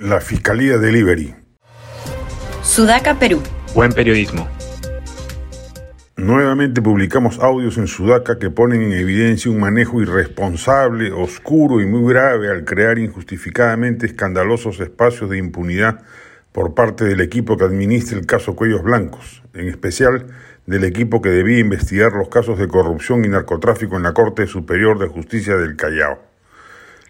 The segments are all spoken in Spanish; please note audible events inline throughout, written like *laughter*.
La Fiscalía Delivery. Sudaca, Perú. Buen periodismo. Nuevamente publicamos audios en Sudaca que ponen en evidencia un manejo irresponsable, oscuro y muy grave al crear injustificadamente escandalosos espacios de impunidad por parte del equipo que administra el caso Cuellos Blancos, en especial del equipo que debía investigar los casos de corrupción y narcotráfico en la Corte Superior de Justicia del Callao.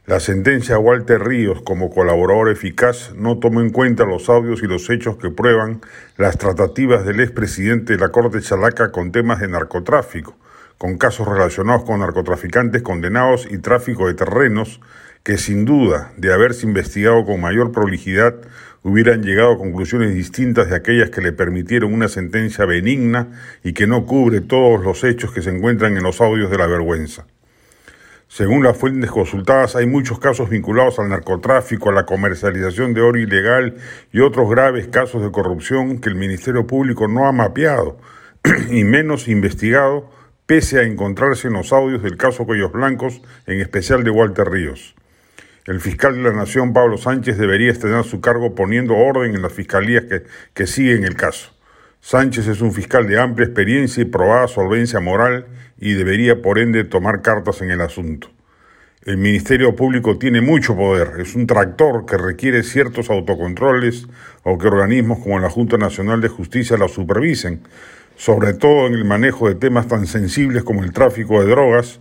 La sentencia a Walter Ríos como colaborador eficaz no tomó en cuenta los audios y los hechos que prueban las tratativas del expresidente de la Corte Chalaca con temas de narcotráfico, con casos relacionados con narcotraficantes condenados y tráfico de terrenos que sin duda, de haberse investigado con mayor prolijidad, hubieran llegado a conclusiones distintas de aquellas que le permitieron una sentencia benigna y que no cubre todos los hechos que se encuentran en los audios de la vergüenza. Según las fuentes consultadas, hay muchos casos vinculados al narcotráfico, a la comercialización de oro ilegal y otros graves casos de corrupción que el Ministerio Público no ha mapeado *clears throat* y menos investigado, pese a encontrarse en los audios del caso Cuellos Blancos, en especial de Walter Ríos. El fiscal de la Nación, Pablo Sánchez, debería estrenar su cargo poniendo orden en las fiscalías que, que siguen el caso. Sánchez es un fiscal de amplia experiencia y probada solvencia moral y debería por ende tomar cartas en el asunto. El Ministerio Público tiene mucho poder, es un tractor que requiere ciertos autocontroles o que organismos como la Junta Nacional de Justicia lo supervisen, sobre todo en el manejo de temas tan sensibles como el tráfico de drogas,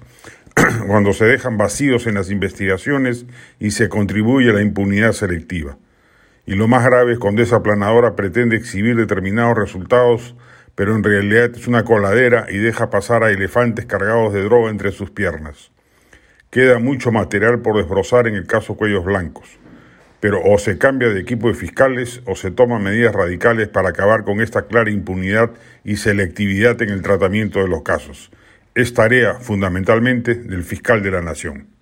*clears throat* cuando se dejan vacíos en las investigaciones y se contribuye a la impunidad selectiva. Y lo más grave es cuando esa planadora pretende exhibir determinados resultados, pero en realidad es una coladera y deja pasar a elefantes cargados de droga entre sus piernas. Queda mucho material por desbrozar en el caso Cuellos Blancos, pero o se cambia de equipo de fiscales o se toman medidas radicales para acabar con esta clara impunidad y selectividad en el tratamiento de los casos. Es tarea fundamentalmente del fiscal de la Nación.